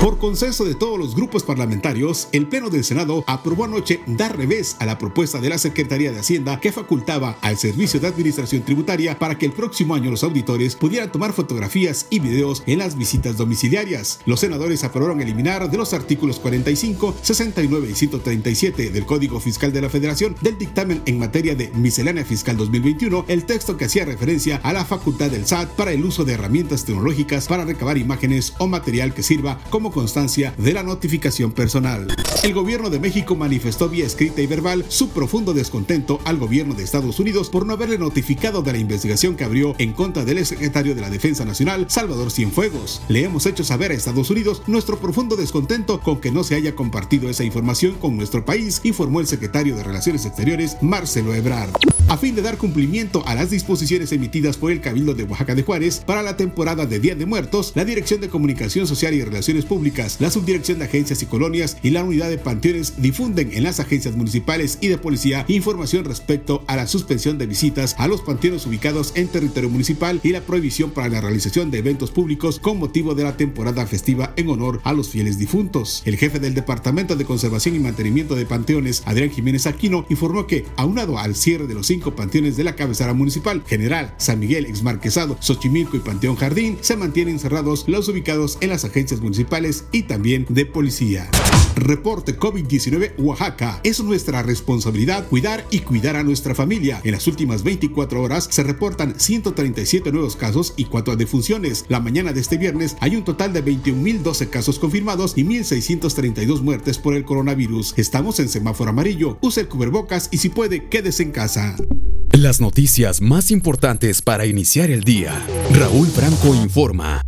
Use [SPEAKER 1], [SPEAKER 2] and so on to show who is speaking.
[SPEAKER 1] Por consenso de todos los grupos parlamentarios, el Pleno del Senado aprobó anoche dar revés a la propuesta de la Secretaría de Hacienda que facultaba al Servicio de Administración Tributaria para que el próximo año los auditores pudieran tomar fotografías y videos en las visitas domiciliarias. Los senadores aprobaron eliminar de los artículos 45, 69 y 137 del Código Fiscal de la Federación del dictamen en materia de miscelánea fiscal 2021 el texto que hacía referencia a la facultad del SAT para el uso de herramientas tecnológicas para recabar imágenes o material que sirva como constancia de la notificación personal. El gobierno de México manifestó vía escrita y verbal su profundo descontento al gobierno de Estados Unidos por no haberle notificado de la investigación que abrió en contra del secretario de la Defensa Nacional, Salvador Cienfuegos. Le hemos hecho saber a Estados Unidos nuestro profundo descontento con que no se haya compartido esa información con nuestro país, informó el secretario de Relaciones Exteriores, Marcelo Ebrard a fin de dar cumplimiento a las disposiciones emitidas por el Cabildo de Oaxaca de Juárez para la temporada de Día de Muertos, la Dirección de Comunicación Social y Relaciones Públicas, la Subdirección de Agencias y Colonias y la Unidad de Panteones difunden en las agencias municipales y de policía información respecto a la suspensión de visitas a los panteones ubicados en territorio municipal y la prohibición para la realización de eventos públicos con motivo de la temporada festiva en honor a los fieles difuntos. El jefe del Departamento de Conservación y Mantenimiento de Panteones, Adrián Jiménez Aquino, informó que, aunado al cierre de los cinco panteones de la cabecera municipal, General, San Miguel, Exmarquesado, Xochimilco y Panteón Jardín, se mantienen cerrados los ubicados en las agencias municipales y también de policía. Reporte COVID-19 Oaxaca. Es nuestra responsabilidad cuidar y cuidar a nuestra familia. En las últimas 24 horas se reportan 137 nuevos casos y 4 defunciones. La mañana de este viernes hay un total de 21.012 casos confirmados y 1.632 muertes por el coronavirus. Estamos en semáforo amarillo. Use el cubrebocas y si puede, quédese en casa.
[SPEAKER 2] Las noticias más importantes para iniciar el día. Raúl Franco informa.